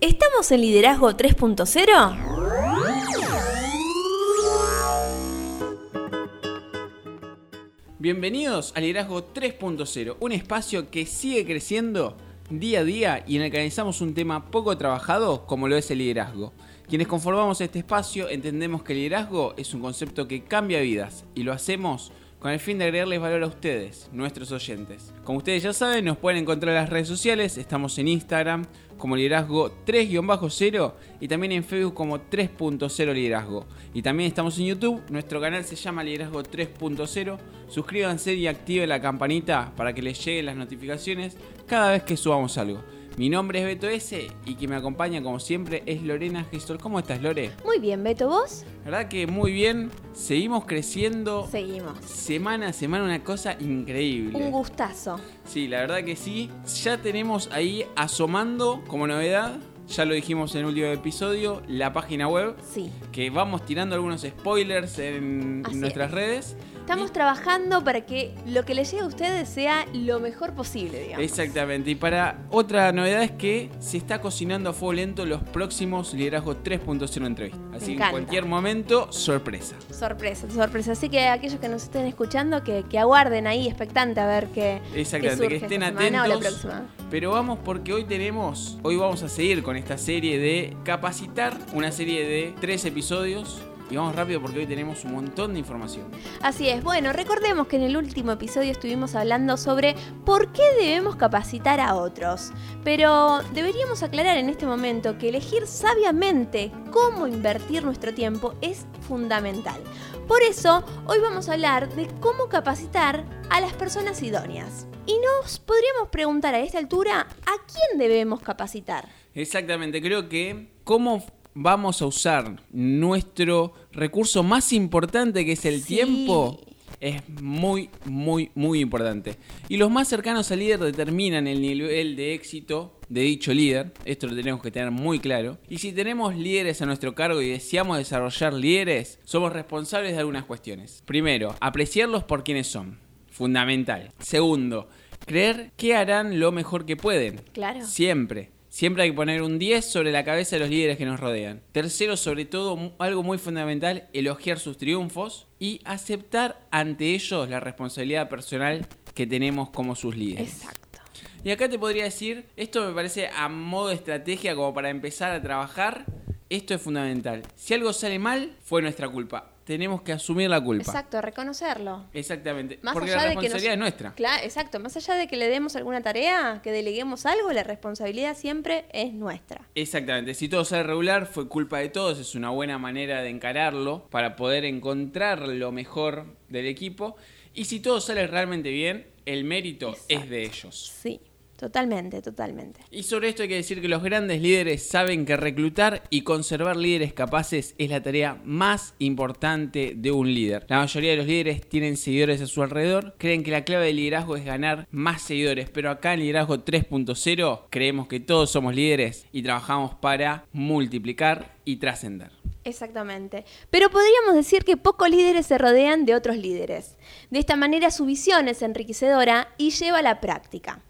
¿Estamos en Liderazgo 3.0? Bienvenidos a Liderazgo 3.0, un espacio que sigue creciendo día a día y en el que analizamos un tema poco trabajado como lo es el liderazgo. Quienes conformamos este espacio entendemos que el liderazgo es un concepto que cambia vidas y lo hacemos con el fin de agregarles valor a ustedes, nuestros oyentes. Como ustedes ya saben, nos pueden encontrar en las redes sociales, estamos en Instagram como liderazgo 3-0 y también en Facebook como 3.0 liderazgo. Y también estamos en YouTube, nuestro canal se llama liderazgo 3.0. Suscríbanse y activen la campanita para que les lleguen las notificaciones cada vez que subamos algo. Mi nombre es Beto S y quien me acompaña como siempre es Lorena Gestor. ¿Cómo estás, Lore? Muy bien, Beto, ¿vos? La verdad que muy bien. Seguimos creciendo. Seguimos. Semana a semana una cosa increíble. Un gustazo. Sí, la verdad que sí. Ya tenemos ahí asomando como novedad ya lo dijimos en el último episodio, la página web. Sí. Que vamos tirando algunos spoilers en nuestras redes. Estamos trabajando para que lo que les llegue a ustedes sea lo mejor posible, digamos. Exactamente. Y para otra novedad es que se está cocinando a fuego lento los próximos Liderazgo 3.0 entrevistas. Así que en cualquier momento, sorpresa. Sorpresa, sorpresa. Así que aquellos que nos estén escuchando, que, aguarden ahí expectante a ver qué. Exactamente, que estén atentos. Pero vamos porque hoy tenemos, hoy vamos a seguir con esta serie de capacitar, una serie de tres episodios y vamos rápido porque hoy tenemos un montón de información. Así es. Bueno, recordemos que en el último episodio estuvimos hablando sobre por qué debemos capacitar a otros. Pero deberíamos aclarar en este momento que elegir sabiamente cómo invertir nuestro tiempo es fundamental. Por eso, hoy vamos a hablar de cómo capacitar a las personas idóneas. Y nos podríamos preguntar a esta altura, ¿a quién debemos capacitar? Exactamente, creo que cómo vamos a usar nuestro recurso más importante que es el tiempo es muy, muy, muy importante. Y los más cercanos al líder determinan el nivel de éxito de dicho líder. Esto lo tenemos que tener muy claro. Y si tenemos líderes a nuestro cargo y deseamos desarrollar líderes, somos responsables de algunas cuestiones. Primero, apreciarlos por quienes son. Fundamental. Segundo, creer que harán lo mejor que pueden. Claro. Siempre. Siempre hay que poner un 10 sobre la cabeza de los líderes que nos rodean. Tercero, sobre todo, algo muy fundamental, elogiar sus triunfos y aceptar ante ellos la responsabilidad personal que tenemos como sus líderes. Exacto. Y acá te podría decir, esto me parece a modo de estrategia como para empezar a trabajar, esto es fundamental. Si algo sale mal, fue nuestra culpa tenemos que asumir la culpa. Exacto, reconocerlo. Exactamente. porque la responsabilidad es nuestra. Claro, exacto. Más allá de que le demos alguna tarea, que deleguemos algo, la responsabilidad siempre es nuestra. Exactamente. Si todo sale regular, fue culpa de todos. Es una buena manera de encararlo para poder encontrar lo mejor del equipo. Y si todo sale realmente bien, el mérito es de ellos. Sí. Totalmente, totalmente. Y sobre esto hay que decir que los grandes líderes saben que reclutar y conservar líderes capaces es la tarea más importante de un líder. La mayoría de los líderes tienen seguidores a su alrededor, creen que la clave del liderazgo es ganar más seguidores, pero acá en Liderazgo 3.0 creemos que todos somos líderes y trabajamos para multiplicar y trascender. Exactamente. Pero podríamos decir que pocos líderes se rodean de otros líderes. De esta manera su visión es enriquecedora y lleva a la práctica.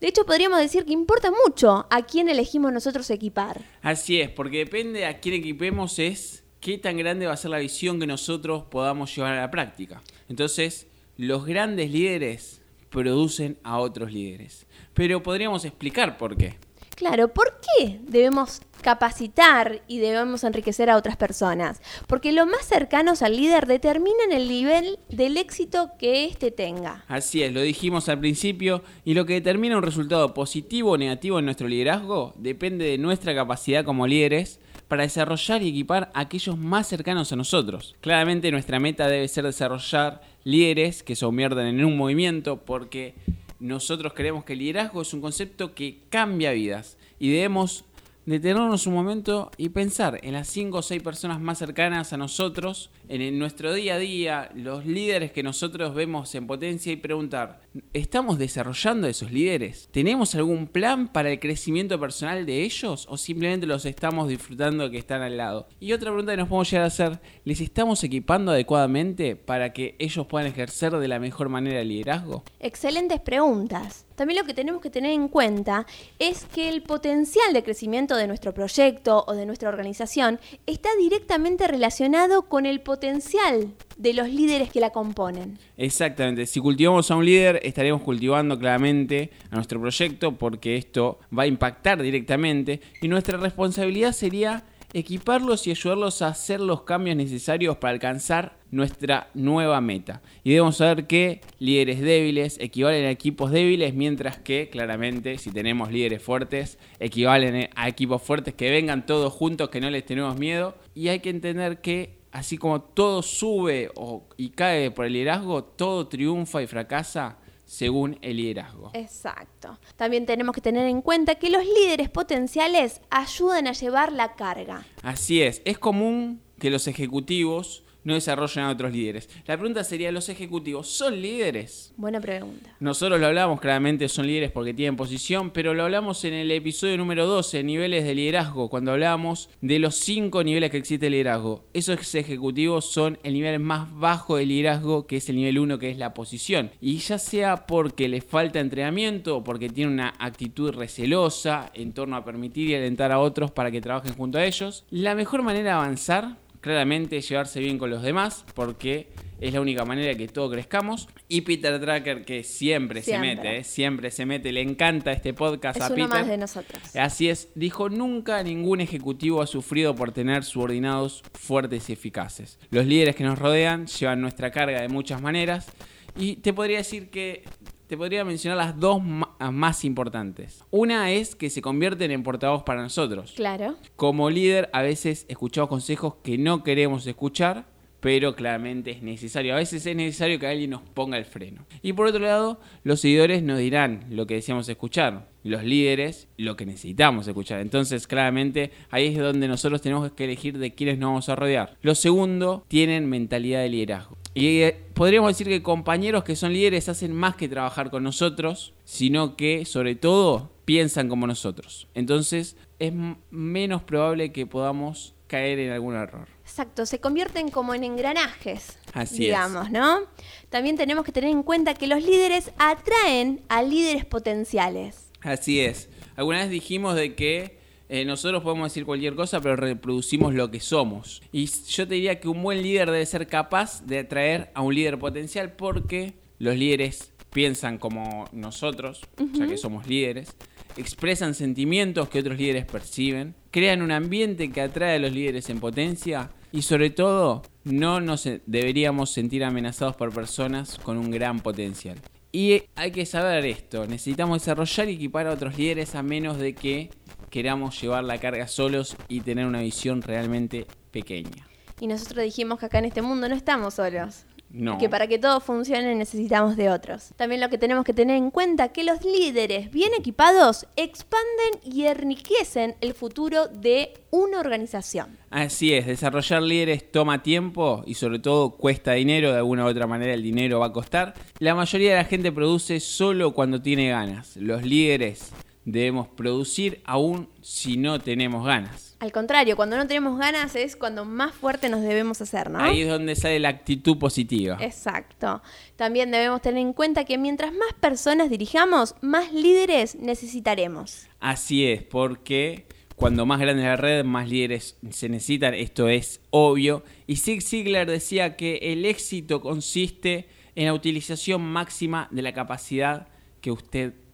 De hecho, podríamos decir que importa mucho a quién elegimos nosotros equipar. Así es, porque depende a quién equipemos es qué tan grande va a ser la visión que nosotros podamos llevar a la práctica. Entonces, los grandes líderes producen a otros líderes. Pero podríamos explicar por qué. Claro, ¿por qué debemos capacitar y debemos enriquecer a otras personas? Porque lo más cercanos al líder determinan el nivel del éxito que éste tenga. Así es, lo dijimos al principio, y lo que determina un resultado positivo o negativo en nuestro liderazgo depende de nuestra capacidad como líderes para desarrollar y equipar a aquellos más cercanos a nosotros. Claramente nuestra meta debe ser desarrollar líderes que se conviertan en un movimiento porque nosotros creemos que el liderazgo es un concepto que cambia vidas y debemos detenernos un momento y pensar en las 5 o 6 personas más cercanas a nosotros, en nuestro día a día, los líderes que nosotros vemos en potencia y preguntar, ¿estamos desarrollando esos líderes? ¿Tenemos algún plan para el crecimiento personal de ellos o simplemente los estamos disfrutando que están al lado? Y otra pregunta que nos podemos llegar a hacer, ¿les estamos equipando adecuadamente para que ellos puedan ejercer de la mejor manera el liderazgo? Excelentes preguntas. También lo que tenemos que tener en cuenta es que el potencial de crecimiento de nuestro proyecto o de nuestra organización está directamente relacionado con el potencial de los líderes que la componen. Exactamente, si cultivamos a un líder estaremos cultivando claramente a nuestro proyecto porque esto va a impactar directamente y nuestra responsabilidad sería equiparlos y ayudarlos a hacer los cambios necesarios para alcanzar nuestra nueva meta. Y debemos saber que líderes débiles equivalen a equipos débiles, mientras que claramente si tenemos líderes fuertes, equivalen a equipos fuertes que vengan todos juntos, que no les tenemos miedo. Y hay que entender que así como todo sube y cae por el liderazgo, todo triunfa y fracasa según el liderazgo. Exacto. También tenemos que tener en cuenta que los líderes potenciales ayudan a llevar la carga. Así es, es común que los ejecutivos no desarrollan a otros líderes. La pregunta sería, ¿los ejecutivos son líderes? Buena pregunta. Nosotros lo hablamos, claramente son líderes porque tienen posición, pero lo hablamos en el episodio número 12, niveles de liderazgo, cuando hablamos de los cinco niveles que existe el liderazgo. Esos ejecutivos son el nivel más bajo de liderazgo, que es el nivel 1, que es la posición. Y ya sea porque les falta entrenamiento o porque tienen una actitud recelosa en torno a permitir y alentar a otros para que trabajen junto a ellos, la mejor manera de avanzar claramente llevarse bien con los demás, porque es la única manera que todos crezcamos. Y Peter Tracker, que siempre, se mete, ¿eh? siempre se mete, le encanta este podcast a Peter. más de nosotros. Así es, dijo: Nunca ningún ejecutivo ha sufrido por tener subordinados fuertes y eficaces. Los líderes que nos rodean llevan nuestra carga de muchas maneras. Y te podría decir que te podría mencionar las dos más importantes. Una es que se convierten en portavoz para nosotros. Claro. Como líder, a veces escuchamos consejos que no queremos escuchar, pero claramente es necesario. A veces es necesario que alguien nos ponga el freno. Y por otro lado, los seguidores nos dirán lo que deseamos escuchar. Los líderes, lo que necesitamos escuchar. Entonces, claramente, ahí es donde nosotros tenemos que elegir de quiénes nos vamos a rodear. Lo segundo, tienen mentalidad de liderazgo. Y eh, podríamos decir que compañeros que son líderes hacen más que trabajar con nosotros, sino que sobre todo piensan como nosotros. Entonces es menos probable que podamos caer en algún error. Exacto, se convierten como en engranajes, Así digamos, ¿no? También tenemos que tener en cuenta que los líderes atraen a líderes potenciales. Así es. Alguna vez dijimos de que eh, nosotros podemos decir cualquier cosa, pero reproducimos lo que somos. Y yo te diría que un buen líder debe ser capaz de atraer a un líder potencial porque los líderes piensan como nosotros, ya que somos líderes, expresan sentimientos que otros líderes perciben, crean un ambiente que atrae a los líderes en potencia y sobre todo no nos deberíamos sentir amenazados por personas con un gran potencial. Y hay que saber esto, necesitamos desarrollar y equipar a otros líderes a menos de que queramos llevar la carga solos y tener una visión realmente pequeña. Y nosotros dijimos que acá en este mundo no estamos solos. No. Que para que todo funcione necesitamos de otros. También lo que tenemos que tener en cuenta es que los líderes bien equipados expanden y enriquecen el futuro de una organización. Así es, desarrollar líderes toma tiempo y sobre todo cuesta dinero, de alguna u otra manera el dinero va a costar. La mayoría de la gente produce solo cuando tiene ganas. Los líderes debemos producir aún si no tenemos ganas. Al contrario, cuando no tenemos ganas es cuando más fuerte nos debemos hacer, ¿no? Ahí es donde sale la actitud positiva. Exacto. También debemos tener en cuenta que mientras más personas dirijamos, más líderes necesitaremos. Así es, porque cuando más grande es la red, más líderes se necesitan, esto es obvio. Y Zig Ziglar decía que el éxito consiste en la utilización máxima de la capacidad que usted tiene.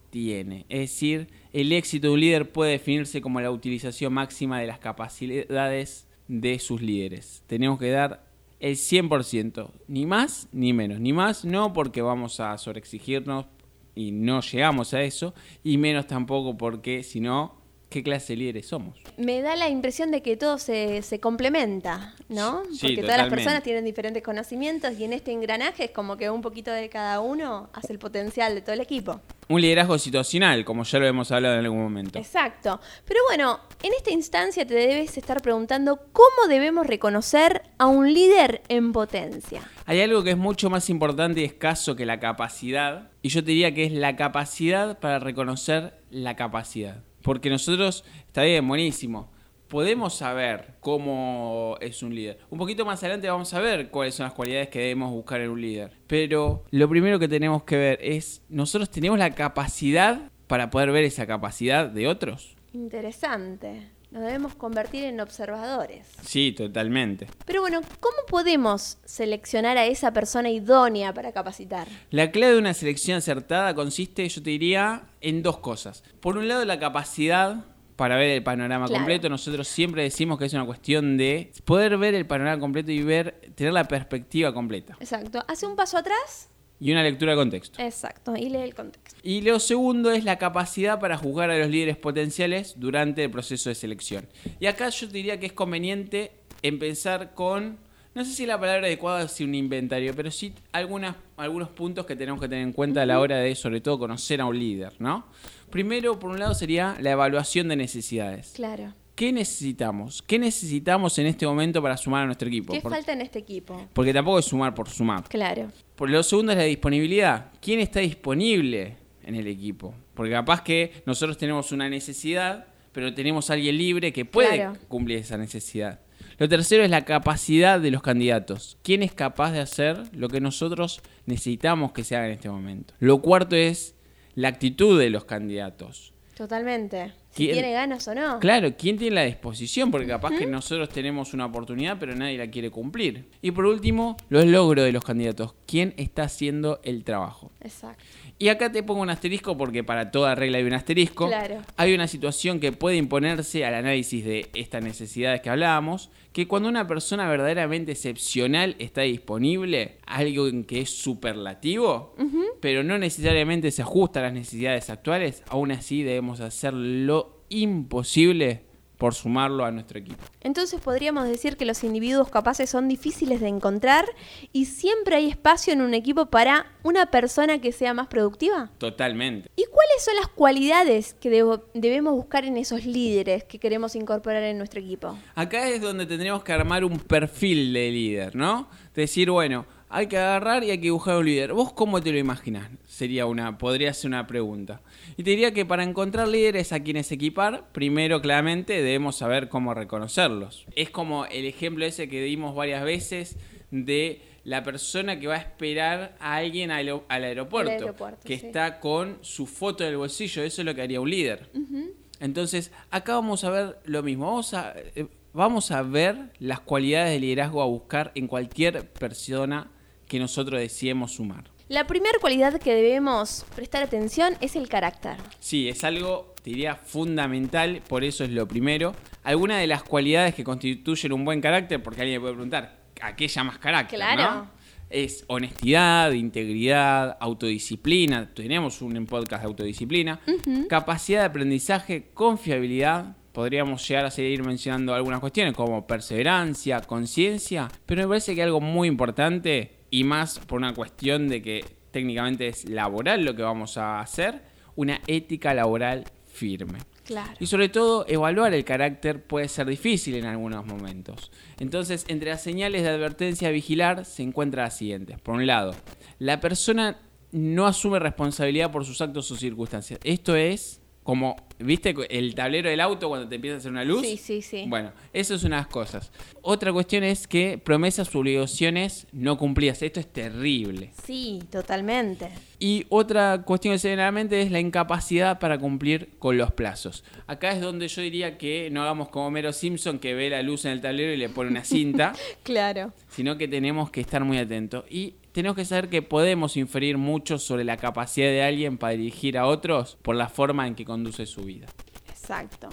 Es decir, el éxito de un líder puede definirse como la utilización máxima de las capacidades de sus líderes. Tenemos que dar el 100%, ni más ni menos. Ni más no porque vamos a sobreexigirnos y no llegamos a eso, y menos tampoco porque si no qué clase de líderes somos. Me da la impresión de que todo se, se complementa, ¿no? Porque todas las personas tienen diferentes conocimientos y en este engranaje es como que un poquito de cada uno hace el potencial de todo el equipo. Un liderazgo situacional, como ya lo hemos hablado en algún momento. Exacto. Pero bueno, en esta instancia te debes estar preguntando cómo debemos reconocer a un líder en potencia. Hay algo que es mucho más importante y escaso que la capacidad, y yo te diría que es la capacidad para reconocer la capacidad. Porque nosotros, está bien, buenísimo. podemos saber cómo es un líder. Un poquito más adelante vamos a ver cuáles son las cualidades que debemos buscar en un líder. Pero lo primero que tenemos que ver es, nosotros tenemos la capacidad para poder ver esa capacidad de otros. Interesante. Nos debemos convertir en observadores. Sí, totalmente. Pero bueno, ¿cómo podemos seleccionar a esa persona idónea para capacitar? La clave de una selección acertada consiste, yo te diría, en dos cosas. Por un lado, la capacidad para ver el panorama Claro. completo. Nosotros siempre decimos que es una cuestión de poder ver el panorama completo y ver, tener la perspectiva completa. Exacto. Hace un paso atrás. Y una lectura de contexto. Exacto. Y lee el contexto. Y lo segundo es la capacidad para juzgar a los líderes potenciales durante el proceso de selección. Y acá yo diría que es conveniente empezar con, no sé si la palabra adecuada es un inventario, pero sí algunas, algunos puntos que tenemos que tener en cuenta a la hora de, sobre todo, conocer a un líder, ¿no? Primero, por un lado, sería la evaluación de necesidades. Claro. ¿Qué necesitamos? ¿Qué necesitamos en este momento para sumar a nuestro equipo? ¿Qué Por- falta en este equipo? porque tampoco es sumar por sumar. Claro. Por lo segundo es la disponibilidad. ¿Quién está disponible en el equipo? Porque capaz que nosotros tenemos una necesidad, pero tenemos a alguien libre que puede Claro. cumplir esa necesidad. Lo tercero es la capacidad de los candidatos. ¿Quién es capaz de hacer lo que nosotros necesitamos que se haga en este momento? Lo cuarto es la actitud de los candidatos. Totalmente. Si ¿Quién- tiene ganas o no. Claro, ¿quién tiene la disposición? Porque capaz que nosotros tenemos una oportunidad, pero nadie la quiere cumplir. Y por último, los logros de los candidatos. ¿Quién está haciendo el trabajo? Exacto. Y acá te pongo un asterisco porque para toda regla hay un asterisco. Claro. Hay una situación que puede imponerse al análisis de estas necesidades que hablábamos, que cuando una persona verdaderamente excepcional está disponible, algo en que es superlativo, pero no necesariamente se ajusta a las necesidades actuales, aún así debemos hacer lo imposible por sumarlo a nuestro equipo. Entonces podríamos decir que los individuos capaces son difíciles de encontrar y siempre hay espacio en un equipo para una persona que sea más productiva. Totalmente. ¿Y cuáles son las cualidades que debemos buscar en esos líderes que queremos incorporar en nuestro equipo? Acá es donde tendríamos que armar un perfil de líder, ¿no? Decir, bueno, hay que agarrar y hay que buscar un líder. ¿Vos cómo te lo imaginás? Sería una, podría ser una pregunta. Y te diría que para encontrar líderes a quienes equipar, primero claramente debemos saber cómo reconocerlos. Es como el ejemplo ese que dimos varias veces de la persona que va a esperar a alguien al, al aeropuerto, que sí. está con su foto del bolsillo. Eso es lo que haría un líder. Entonces, acá vamos a ver lo mismo. Vamos a, eh, vamos a ver las cualidades de liderazgo a buscar en cualquier persona que nosotros deseemos sumar. La primera cualidad que debemos prestar atención es el carácter. Sí, es algo, te diría, fundamental, por eso es lo primero. Algunas de las cualidades que constituyen un buen carácter, porque alguien me puede preguntar, ¿a qué llamas carácter? Claro. no? Es honestidad, integridad, autodisciplina. Tenemos un podcast de autodisciplina. Capacidad de aprendizaje, confiabilidad. Podríamos llegar a seguir mencionando algunas cuestiones como perseverancia, conciencia. Pero me parece que algo muy importante, y más por una cuestión de que técnicamente es laboral lo que vamos a hacer, una ética laboral firme. Claro. Y sobre todo, evaluar el carácter puede ser difícil en algunos momentos. Entonces, entre las señales de advertencia a vigilar se encuentran las siguientes. Por un lado, la persona no asume responsabilidad por sus actos o circunstancias. Esto es como, ¿viste el tablero del auto cuando te empieza a hacer una luz? Sí, sí, sí. Bueno, eso es una de las cosas. Otra cuestión es que promesas u obligaciones no cumplidas. Esto es terrible. Sí, totalmente. Y otra cuestión que se viene a la mente es la incapacidad para cumplir con los plazos. Acá es donde yo diría que no hagamos como Mero Simpson que ve la luz en el tablero y le pone una cinta, Claro. sino que tenemos que estar muy atentos. Y tenemos que saber que podemos inferir mucho sobre la capacidad de alguien para dirigir a otros por la forma en que conduce su vida. Exacto.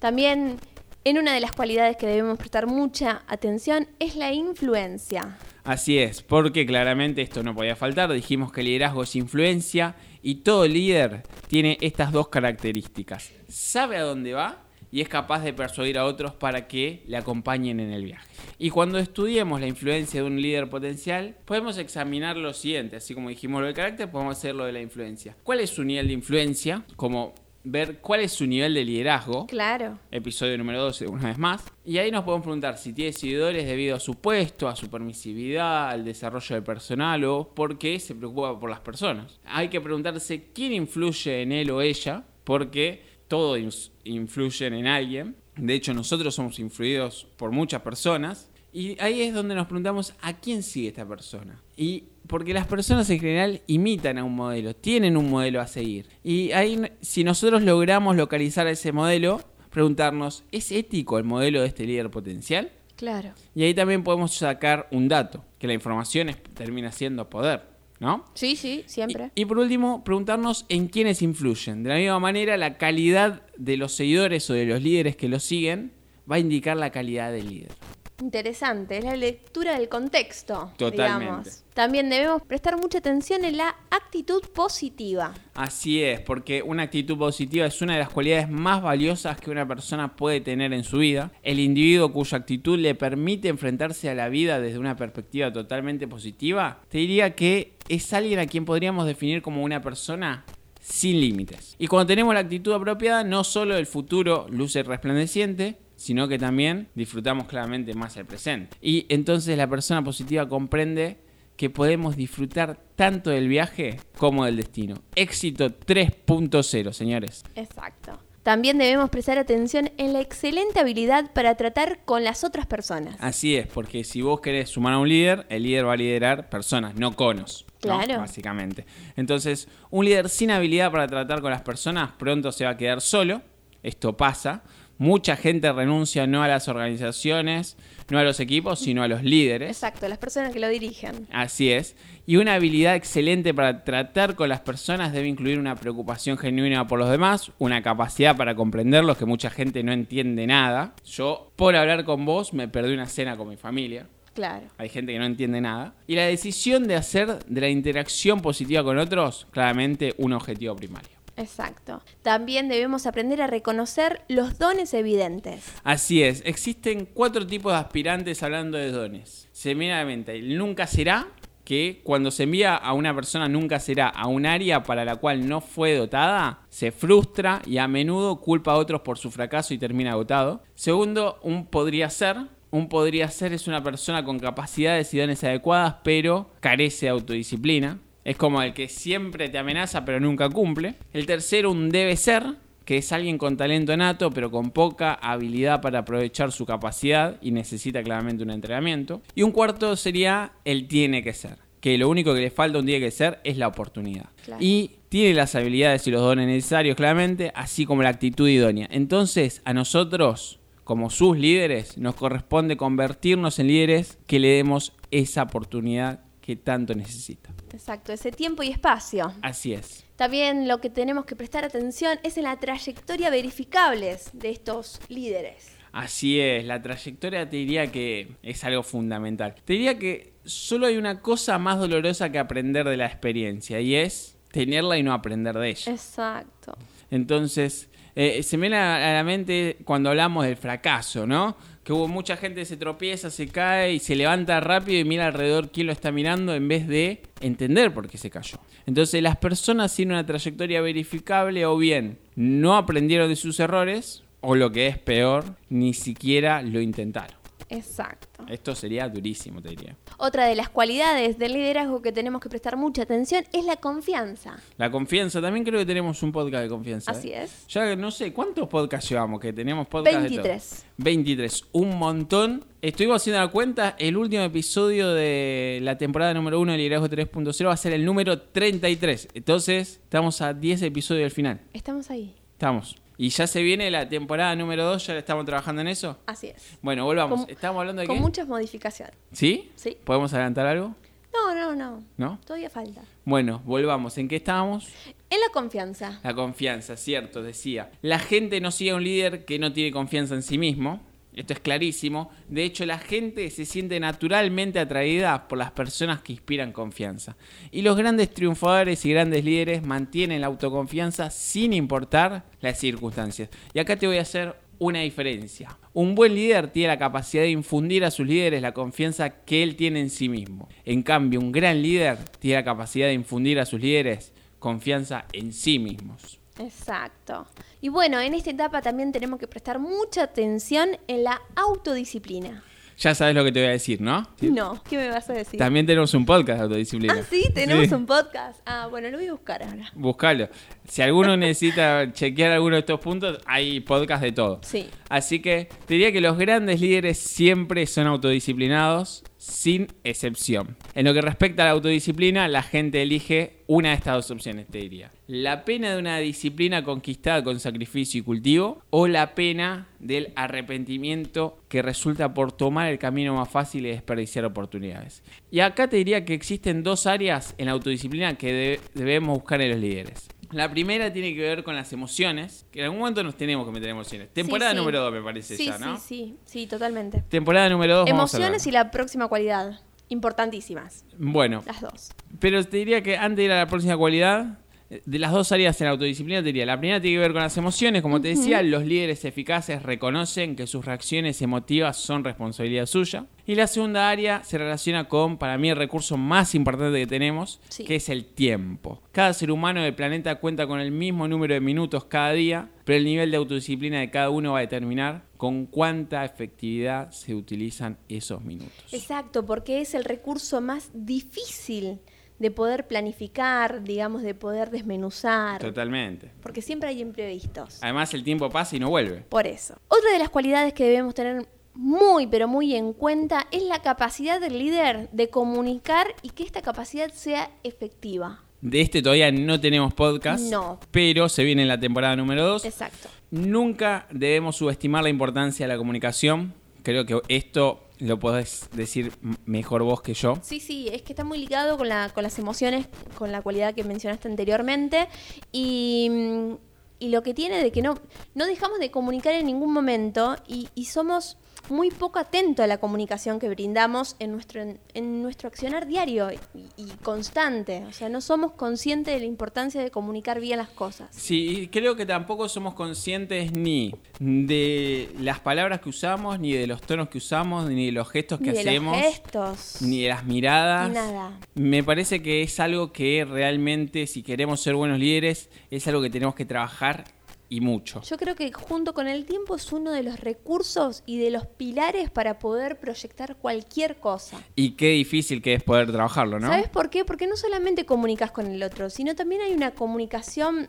También en una de las cualidades que debemos prestar mucha atención es la influencia. Así es, porque claramente esto no podía faltar. Dijimos que el liderazgo es influencia y todo líder tiene estas dos características. Sabe a dónde va y es capaz de persuadir a otros para que le acompañen en el viaje. Y cuando estudiemos la influencia de un líder potencial, podemos examinar lo siguiente, así como dijimos lo del carácter, podemos hacer lo de la influencia. ¿Cuál es su nivel de influencia? Como ver cuál es su nivel de liderazgo Claro. episodio número 12, una vez más. Y ahí nos podemos preguntar si tiene seguidores debido a su puesto, a su permisividad, al desarrollo del personal o por qué se preocupa por las personas. Hay que preguntarse quién influye en él o ella, porque todos influyen en alguien. De hecho, nosotros somos influidos por muchas personas. Y ahí es donde nos preguntamos a quién sigue esta persona. Y porque las personas en general imitan a un modelo, tienen un modelo a seguir. Y ahí, si nosotros logramos localizar ese modelo, preguntarnos, ¿es ético el modelo de este líder potencial? Claro. Y ahí también podemos sacar un dato, que la información es- termina siendo poder, ¿no? Sí, sí, siempre. Y, y por último, preguntarnos en quiénes influyen. De la misma manera, la calidad de los seguidores o de los líderes que los siguen va a indicar la calidad del líder. Interesante, es la lectura del contexto. Totalmente. digamos. También debemos prestar mucha atención en la actitud positiva. Así es, porque una actitud positiva es una de las cualidades más valiosas que una persona puede tener en su vida. El individuo cuya actitud le permite enfrentarse a la vida desde una perspectiva totalmente positiva, te diría que es alguien a quien podríamos definir como una persona sin límites. Y cuando tenemos la actitud apropiada, no solo el futuro luce resplandeciente, sino que también disfrutamos claramente más el presente. Y entonces la persona positiva comprende que podemos disfrutar tanto del viaje como del destino. Éxito 3.0, señores. Exacto. También debemos prestar atención en la excelente habilidad para tratar con las otras personas. Así es, porque si vos querés sumar a un líder, el líder va a liderar personas, no conos. ¿no? Claro. Básicamente. Entonces, un líder sin habilidad para tratar con las personas pronto se va a quedar solo. Esto pasa. Mucha gente renuncia no a las organizaciones, no a los equipos, sino a los líderes. Exacto, las personas que lo dirigen. Así es. Y una habilidad excelente para tratar con las personas debe incluir una preocupación genuina por los demás, una capacidad para comprenderlos que mucha gente no entiende nada. Yo, por hablar con vos, me perdí una cena con mi familia. Claro. Hay gente que no entiende nada. Y la decisión de hacer de la interacción positiva con otros, claramente, un objetivo primario. Exacto. También debemos aprender a reconocer los dones evidentes. Así es, existen cuatro tipos de aspirantes hablando de dones. Seminamente, el nunca será, que cuando se envía a una persona nunca será a un área para la cual no fue dotada, se frustra y a menudo culpa a otros por su fracaso y termina agotado. Segundo, un podría ser. Un podría ser es una persona con capacidades y dones adecuadas, pero carece de autodisciplina. Es como el que siempre te amenaza pero nunca cumple. El tercero, un debe ser, que es alguien con talento nato pero con poca habilidad para aprovechar su capacidad y necesita claramente un entrenamiento. Y un cuarto sería el tiene que ser, que lo único que le falta un tiene que ser es la oportunidad. Claro. Y tiene las habilidades y los dones necesarios claramente, así como la actitud idónea. Entonces, a nosotros, como sus líderes, nos corresponde convertirnos en líderes que le demos esa oportunidad que tanto necesita. Exacto, ese tiempo y espacio. Así es. También lo que tenemos que prestar atención es en la trayectoria verificables de estos líderes. Así es, la trayectoria te diría que es algo fundamental. Te diría que solo hay una cosa más dolorosa que aprender de la experiencia y es tenerla y no aprender de ella. Exacto. Entonces, eh, se me viene a la mente cuando hablamos del fracaso, ¿no? Que hubo mucha gente que se tropieza, se cae y se levanta rápido y mira alrededor quién lo está mirando en vez de entender por qué se cayó. Entonces, las personas sin una trayectoria verificable o bien no aprendieron de sus errores o lo que es peor, ni siquiera lo intentaron. Exacto. Esto sería durísimo, te diría. Otra de las cualidades del liderazgo que tenemos que prestar mucha atención es la confianza. La confianza, también creo que tenemos un podcast de confianza. Así ¿eh? es. Ya no sé, ¿cuántos podcasts llevamos? Que tenemos podcast de todo? 23. 23, un montón. Estuvimos haciendo la cuenta, el último episodio de la temporada número 1 de Liderazgo 3.0 va a ser el número 33. Entonces, estamos a 10 episodios del final. Estamos ahí. Estamos. Y ya se viene la temporada número 2, ya estamos trabajando en eso. Así es. Bueno, volvamos. Con- ¿Estamos hablando de Con qué? muchas modificaciones. ¿Sí? Sí. ¿Podemos adelantar algo? No, no, no. ¿No? Todavía falta. Bueno, volvamos. ¿En qué estábamos? En la confianza. La confianza, cierto, decía. La gente no sigue a un líder que no tiene confianza en sí mismo. Esto es clarísimo. De hecho, la gente se siente naturalmente atraída por las personas que inspiran confianza. Y los grandes triunfadores y grandes líderes mantienen la autoconfianza sin importar las circunstancias. Y acá te voy a hacer una diferencia. Un buen líder tiene la capacidad de infundir a sus líderes la confianza que él tiene en sí mismo. En cambio, un gran líder tiene la capacidad de infundir a sus líderes confianza en sí mismos. Exacto. Y bueno, en esta etapa también tenemos que prestar mucha atención en la autodisciplina. Ya sabes lo que te voy a decir, ¿no? No, ¿qué me vas a decir? También tenemos un podcast de autodisciplina. Ah, sí, tenemos Sí. un podcast. Ah, bueno, lo voy a buscar ahora. Buscalo. Si alguno necesita chequear alguno de estos puntos, hay podcast de todo. Sí. Así que te diría que los grandes líderes siempre son autodisciplinados, sin excepción. En lo que respecta a la autodisciplina, la gente elige una de estas dos opciones, te diría. La pena de una disciplina conquistada con sacrificio y cultivo o la pena del arrepentimiento que resulta por tomar el camino más fácil y desperdiciar oportunidades. Y acá te diría que existen dos áreas en la autodisciplina que de- debemos buscar en los líderes. La primera tiene que ver con las emociones, que en algún momento nos tenemos que meter emociones. Temporada Sí, sí. número 2 me parece Sí, ya, ¿no? sí, sí, sí, totalmente. Temporada número 2. Emociones y la próxima cualidad. Importantísimas, Bueno, las dos. pero te diría que antes de ir a la próxima cualidad, de las dos áreas en la autodisciplina, te diría, la primera tiene que ver con las emociones. Como te decía, los líderes eficaces reconocen que sus reacciones emotivas son responsabilidad suya. Y la segunda área se relaciona con, para mí, el recurso más importante que tenemos, Sí. que es el tiempo. Cada ser humano del planeta cuenta con el mismo número de minutos cada día, pero el nivel de autodisciplina de cada uno va a determinar con cuánta efectividad se utilizan esos minutos. Exacto, porque es el recurso más difícil de poder planificar, digamos, de poder desmenuzar. Totalmente. Porque siempre hay imprevistos. Además, el tiempo pasa y no vuelve. Por eso. Otra de las cualidades que debemos tener muy, pero muy en cuenta es la capacidad del líder de comunicar y que esta capacidad sea efectiva. De este todavía no tenemos podcast. No. Pero se viene en la temporada número 2. Exacto. Nunca debemos subestimar la importancia de la comunicación. Creo que esto lo podés decir mejor vos que yo. Sí, sí, es que está muy ligado con, la, con las emociones, con la cualidad que mencionaste anteriormente. Y, mm, y lo que tiene de que no, no dejamos de comunicar en ningún momento y, y somos muy poco atentos a la comunicación que brindamos en nuestro, en, en nuestro accionar diario y, y constante. O sea, no somos conscientes de la importancia de comunicar bien las cosas. Sí, y creo que tampoco somos conscientes ni de las palabras que usamos, ni de los tonos que usamos, ni de los gestos que Ni de hacemos, los gestos. ni de las miradas. Ni nada. Me parece que es algo que realmente, si queremos ser buenos líderes, es algo que tenemos que trabajar y mucho. Yo creo que junto con el tiempo es uno de los recursos y de los pilares para poder proyectar cualquier cosa. Y qué difícil que es poder trabajarlo, ¿no? ¿Sabes por qué? Porque no solamente comunicas con el otro, sino también hay una comunicación,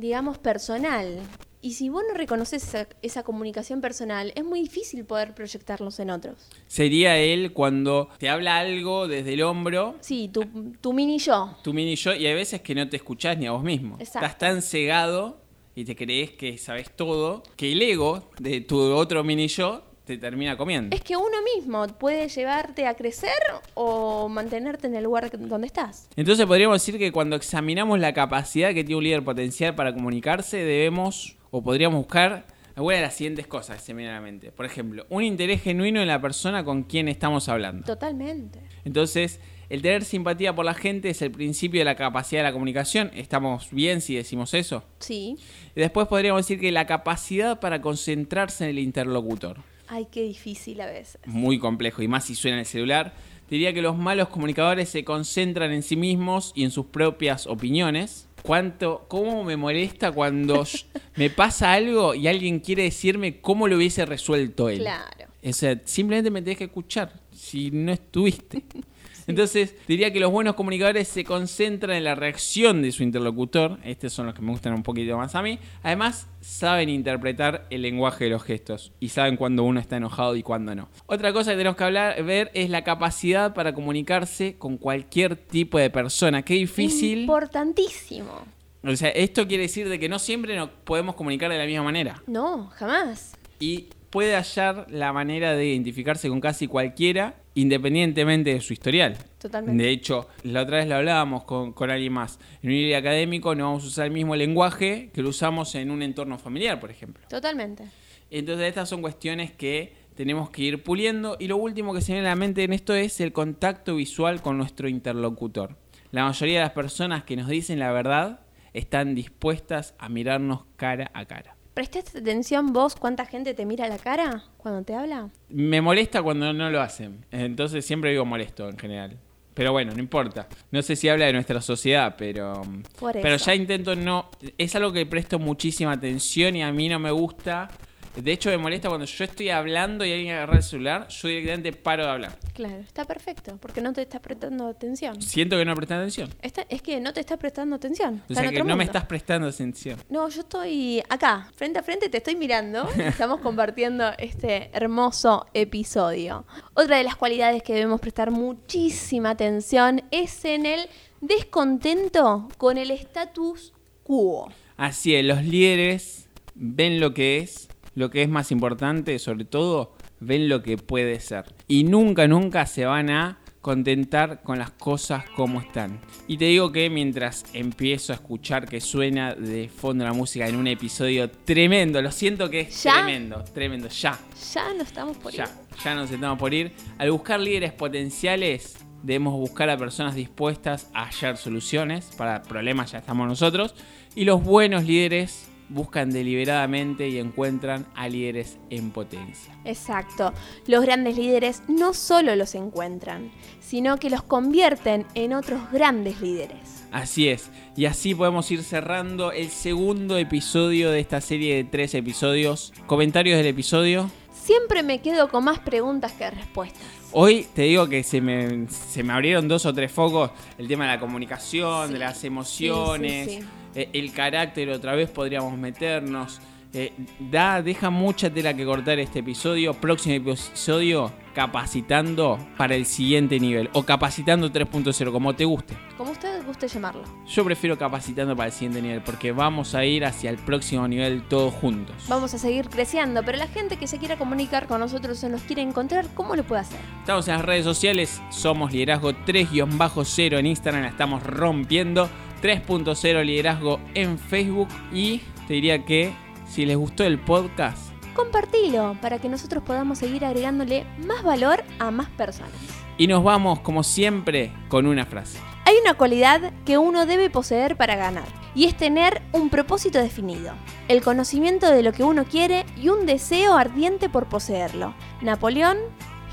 digamos, personal. Y si vos no reconoces esa, esa comunicación personal, es muy difícil poder proyectarlos en otros. Sería él cuando te habla algo desde el hombro, Sí, tu, tu mini yo. tu mini yo, y hay veces que no te escuchás ni a vos mismo. Exacto. Estás tan cegado y te crees que sabes todo, que el ego de tu otro mini yo te termina comiendo. Es que uno mismo puede llevarte a crecer o mantenerte en el lugar donde estás. Entonces podríamos decir que cuando examinamos la capacidad que tiene un líder potencial para comunicarse, debemos o podríamos buscar alguna de las siguientes cosas que se me vienen a la mente. Por ejemplo, un interés genuino en la persona con quien estamos hablando. Totalmente. Entonces, el tener simpatía por la gente es el principio de la capacidad de la comunicación. ¿Estamos bien si decimos eso? Sí. Y después podríamos decir que la capacidad para concentrarse en el interlocutor. Ay, qué difícil a veces. Muy complejo, y más si suena en el celular. Diría que los malos comunicadores se concentran en sí mismos y en sus propias opiniones. ¿Cuánto, cómo me molesta cuando me pasa algo y alguien quiere decirme cómo lo hubiese resuelto él? Claro. O sea, simplemente me tenés que escuchar si no estuviste. Entonces, diría que los buenos comunicadores se concentran en la reacción de su interlocutor. Estos son los que me gustan un poquito más a mí. Además, saben interpretar el lenguaje de los gestos y saben cuando uno está enojado y cuando no. Otra cosa que tenemos que hablar, ver es la capacidad para comunicarse con cualquier tipo de persona. Qué difícil. Importantísimo. O sea, esto quiere decir de que no siempre nos podemos comunicar de la misma manera No, jamás. y puede hallar la manera de identificarse con casi cualquiera independientemente de su historial. Totalmente. De hecho, la otra vez lo hablábamos con, con alguien más. En un nivel académico no vamos a usar el mismo lenguaje que lo usamos en un entorno familiar, por ejemplo. Totalmente. Entonces estas son cuestiones que tenemos que ir puliendo. Y lo último que se viene a la mente en esto es el contacto visual con nuestro interlocutor. La mayoría de las personas que nos dicen la verdad están dispuestas a mirarnos cara a cara. ¿Prestaste atención vos cuánta gente te mira a la cara cuando te habla? Me molesta cuando no lo hacen. Entonces siempre digo molesto en general. Pero bueno, no importa. No sé si habla de nuestra sociedad, pero. Por Pero eso. ya intento no. Es algo que presto muchísima atención y a mí no me gusta De hecho, me molesta cuando yo estoy hablando y alguien agarra el celular, yo directamente paro de hablar. Claro, está perfecto, porque no te estás prestando atención. Siento que no prestan atención. Está- es que no te estás prestando atención. O está sea que no me estás prestando atención. No, yo estoy acá, frente a frente, te estoy mirando. Estamos compartiendo este hermoso episodio. Otra de las cualidades que debemos prestar muchísima atención es en el descontento con el status quo. Así es, los líderes ven lo que es, lo que es más importante, sobre todo, ven lo que puede ser. Y nunca, nunca se van a contentar con las cosas como están. Y te digo que mientras empiezo a escuchar que suena de fondo la música en un episodio tremendo, lo siento que es ¿Ya? tremendo, tremendo, ya. Ya no estamos por Ya, ir. ya nos estamos por ir. Al buscar líderes potenciales, debemos buscar a personas dispuestas a hallar soluciones. Para problemas ya estamos nosotros. Y los buenos líderes buscan deliberadamente y encuentran a líderes en potencia. Exacto. Los grandes líderes no solo los encuentran, sino que los convierten en otros grandes líderes. Así es. Y así podemos ir cerrando el segundo episodio de esta serie de tres episodios. Comentarios del episodio. Siempre me quedo con más preguntas que respuestas. Hoy te digo que se me, se me abrieron dos o tres focos. El tema de la comunicación, Sí, de las emociones, sí, sí. Eh, el carácter, otra vez podríamos meternos. Eh, da, deja mucha tela que cortar este episodio. Próximo episodio, capacitando para el siguiente nivel. O capacitando 3.0, como te guste. Como usted guste llamarlo. Yo prefiero capacitando para el siguiente nivel, porque vamos a ir hacia el próximo nivel todos juntos. Vamos a seguir creciendo, pero la gente que se quiera comunicar con nosotros o nos quiere encontrar, ¿cómo lo puede hacer? Estamos en las redes sociales, somos liderazgo 3-0 en Instagram, la estamos rompiendo. 3.0 liderazgo en Facebook y te diría que si les gustó el podcast, Compartilo para que nosotros podamos seguir agregándole más valor a más personas. y nos vamos como siempre con una frase. Hay una cualidad que uno debe poseer para ganar, y es tener un propósito definido, el conocimiento de lo que uno quiere y un deseo ardiente por poseerlo. Napoleón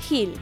Hill.